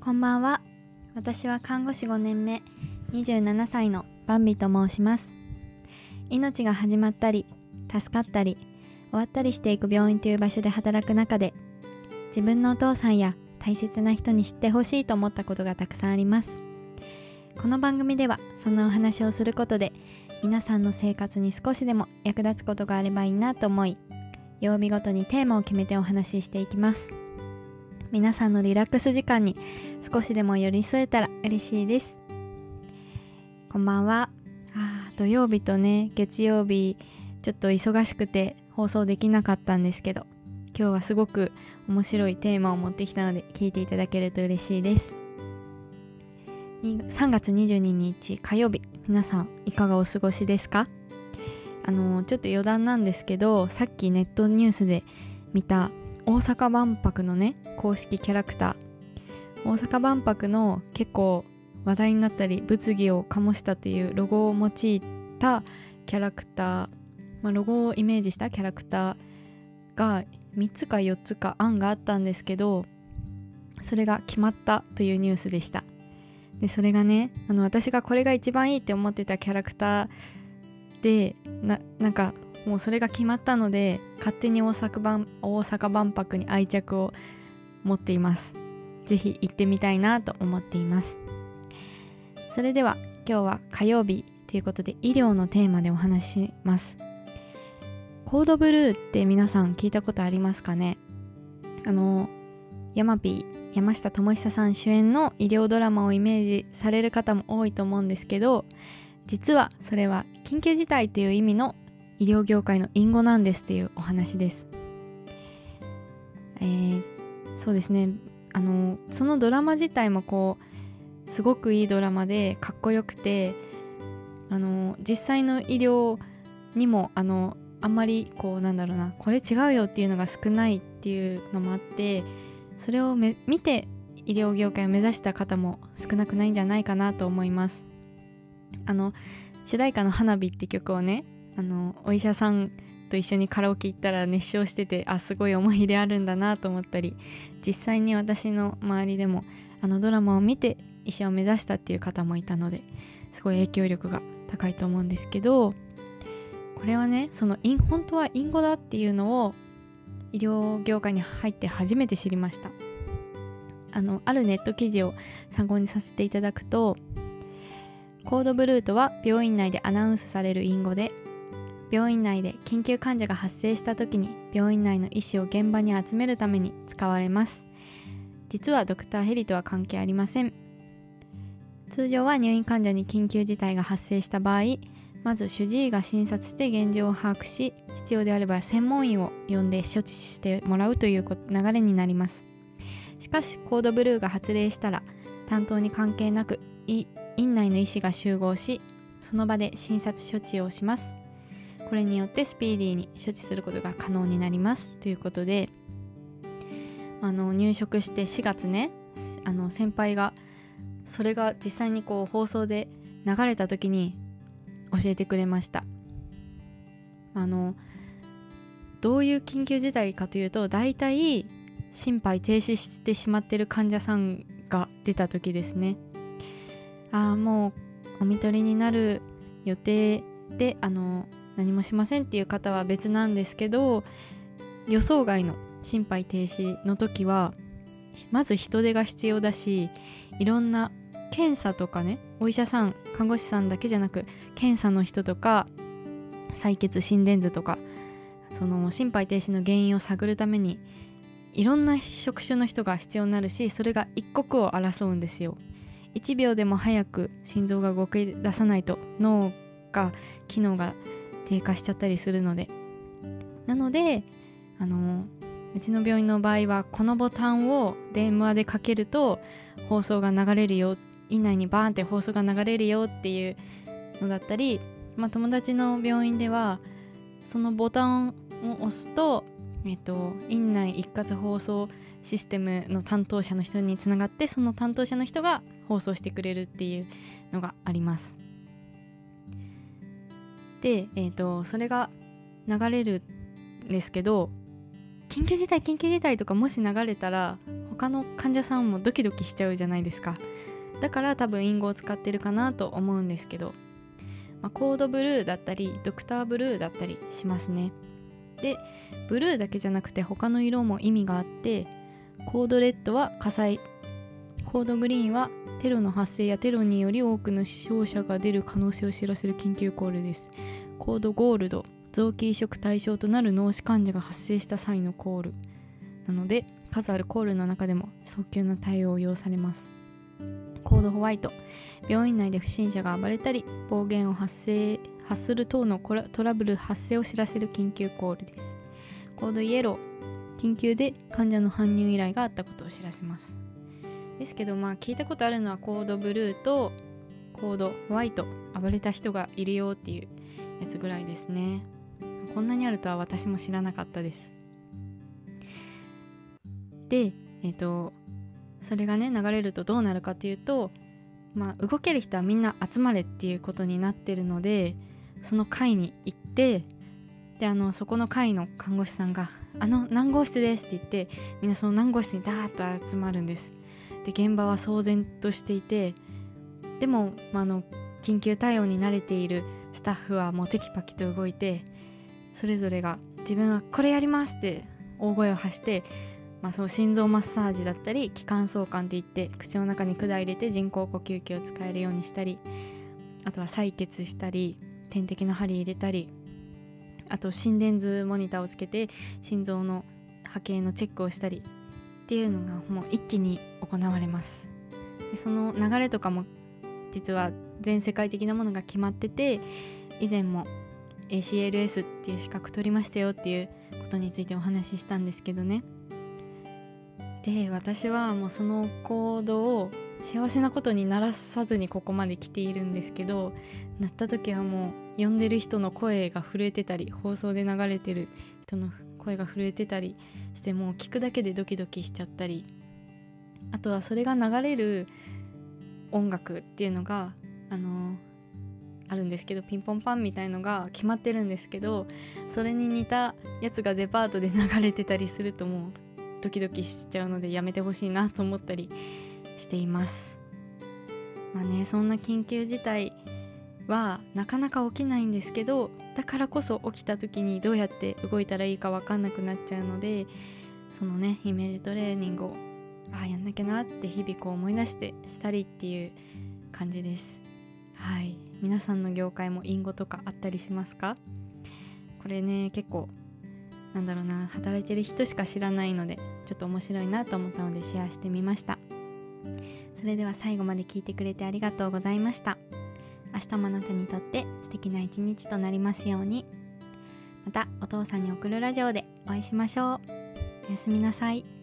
こんばんは。私は看護師5年目27歳のバンビと申します。命が始まったり助かったり終わったりしていく病院という場所で働く中で自分のお父さんや大切な人に知ってほしいと思ったことがたくさんあります。この番組ではそんなお話をすることで皆さんの生活に少しでも役立つことがあればいいなと思い曜日ごとにテーマを決めてお話ししていきます。皆さんのリラックス時間に少しでも寄り添えたら嬉しいです。こんばんは。あ土曜日とね月曜日ちょっと忙しくて放送できなかったんですけど今日はすごく面白いテーマを持ってきたので聞いていただけると嬉しいです。3月22日火曜日皆さんいかがお過ごしですか？あのちょっと余談なんですけどさっきネットニュースで見た大阪万博のね公式キャラクター。大阪万博の結構話題になったり物議を醸したというロゴを用いたキャラクター、まあ、ロゴをイメージしたキャラクターが3つか4つか案があったんですけどそれが決まったというニュースでした。でそれがねあの私がこれが一番いいって思ってたキャラクターでななんかもうそれが決まったので勝手に大阪万大阪万博に愛着を持っています。是非行ってみたいなと思っています。それでは今日は火曜日ということで医療のテーマでお話します。コードブルーって皆さん聞いたことありますかね？あのヤマピー山下智久さん主演の医療ドラマをイメージされる方も多いと思うんですけど実はそれは緊急事態という意味の医療業界の隠語なんですっていうお話です。えー、そうですねあのそのドラマ自体もこうすごくいいドラマでかっこよくてあの実際の医療にもあのあんまりこうなんだろうなこれ違うよっていうのが少ないっていうのもあってそれを見て医療業界を目指した方も少なくないんじゃないかなと思いますあの主題歌の「花火」って曲をねあのお医者さんと一緒にカラオケ行ったら熱唱しててあすごい思い入れあるんだなと思ったり実際に私の周りでもあのドラマを見て医者を目指したっていう方もいたのですごい影響力が高いと思うんですけどこれはねその本当は隠語だっていうのを医療業界に入って初めて知りました。あのあるネット記事を参考にさせていただくとコードブルーとは病院内でアナウンスされる隠語で病院内で緊急患者が発生した時に病院内の医師を現場に集めるために使われます。実はドクターヘリとは関係ありません。通常は入院患者に緊急事態が発生した場合まず主治医が診察して現状を把握し必要であれば専門医を呼んで処置してもらうという流れになります。しかしコードブルーが発令したら担当に関係なく院内の医師が集合しその場で診察処置をします。これによってスピーディーに処置することが可能になりますということであの入職して4月ねあの先輩がそれが実際にこう放送で流れた時に教えてくれました。あのどういう緊急事態かというと大体心肺停止してしまってる患者さんが出た時ですね。ああもうお見取りになる予定であの何もしませんっていう方は別なんですけど予想外の心肺停止の時はまず人手が必要だしいろんな検査とかねお医者さん看護師さんだけじゃなく検査の人とか採血心電図とかその心肺停止の原因を探るためにいろんな職種の人が必要になるしそれが一刻を争うんですよ。1秒でも早く心臓が動き出さないと脳が機能が低下しちゃったりするのでなのであのうちの病院の場合はこのボタンを電話でかけると放送が流れるよ院内にバーンって放送が流れるよっていうのだったり、まあ、友達の病院ではそのボタンを押すと、えっと、院内一括放送システムの担当者の人につながってその担当者の人が放送してくれるっていうのがあります。で、えーと、それが流れるんですけど緊急事態緊急事態とかもし流れたら他の患者さんもドキドキしちゃうじゃないですか。だから多分隠語を使ってるかなと思うんですけど、まあ、コードブルーだったりドクターブルーだったりしますね。でブルーだけじゃなくて他の色も意味があってコードレッドは火災コードグリーンはテロの発生やテロにより多くの死傷者が出る可能性を知らせる緊急コールです。コードゴールド臓器移植対象となる脳死患者が発生した際のコール。なので数あるコールの中でも早急な対応を要されます。コードホワイト病院内で不審者が暴れたり暴言を発生発する等のトラブル発生を知らせる緊急コールです。コードイエロー緊急で患者の搬入依頼があったことを知らせます。ですけどまあ聞いたことあるのはコードブルーとコードホワイト暴れた人がいるよっていうやつぐらいですね。こんなにあるとは私も知らなかったです。でえっ、ー、とそれがね流れるとどうなるかっていうとまあ動ける人はみんな集まれっていうことになってるのでその会に行ってであのそこの会の看護師さんが「あの何号室です」って言ってみんなその何号室にダーッと集まるんです。で現場は騒然としていてでも、まあ、の緊急対応に慣れているスタッフはもうテキパキと動いてそれぞれが自分はこれやりますって大声を発して、まあ、その心臓マッサージだったり気管相関っていって口の中に管入れて人工呼吸器を使えるようにしたりあとは採血したり点滴の針入れたりあと心電図モニターをつけて心臓の波形のチェックをしたりっていうのがもう一気に行われます。でその流れとかも実は全世界的なものが決まってて以前も ACLS っていう資格取りましたよっていうことについてお話ししたんですけどね。で私はもうその行動を幸せなことにならさずにここまで来ているんですけどなった時はもう呼んでる人の声が震えてたり放送で流れてる人の声が震えてたりしてもう聞くだけでドキドキしちゃったり。あとはそれが流れる音楽っていうのがあのあるんですけどピンポンパンみたいのが決まってるんですけどそれに似たやつがデパートで流れてたりするともうドキドキしちゃうのでやめてほしいなと思ったりしています。まあねそんな緊急事態はなかなか起きないんですけどだからこそ起きた時にどうやって動いたらいいか分かんなくなっちゃうのでそのねイメージトレーニングをああやんなきゃなって日々こう思い出してしたりっていう感じです。はい。皆さんの業界も隠語とかあったりしますか？これね結構なんだろうな働いてる人しか知らないのでちょっと面白いなと思ったのでシェアしてみました。それでは最後まで聞いてくれてありがとうございました。明日もあなたにとって素敵な一日となりますように。またお父さんに送るラジオでお会いしましょう。おやすみなさい。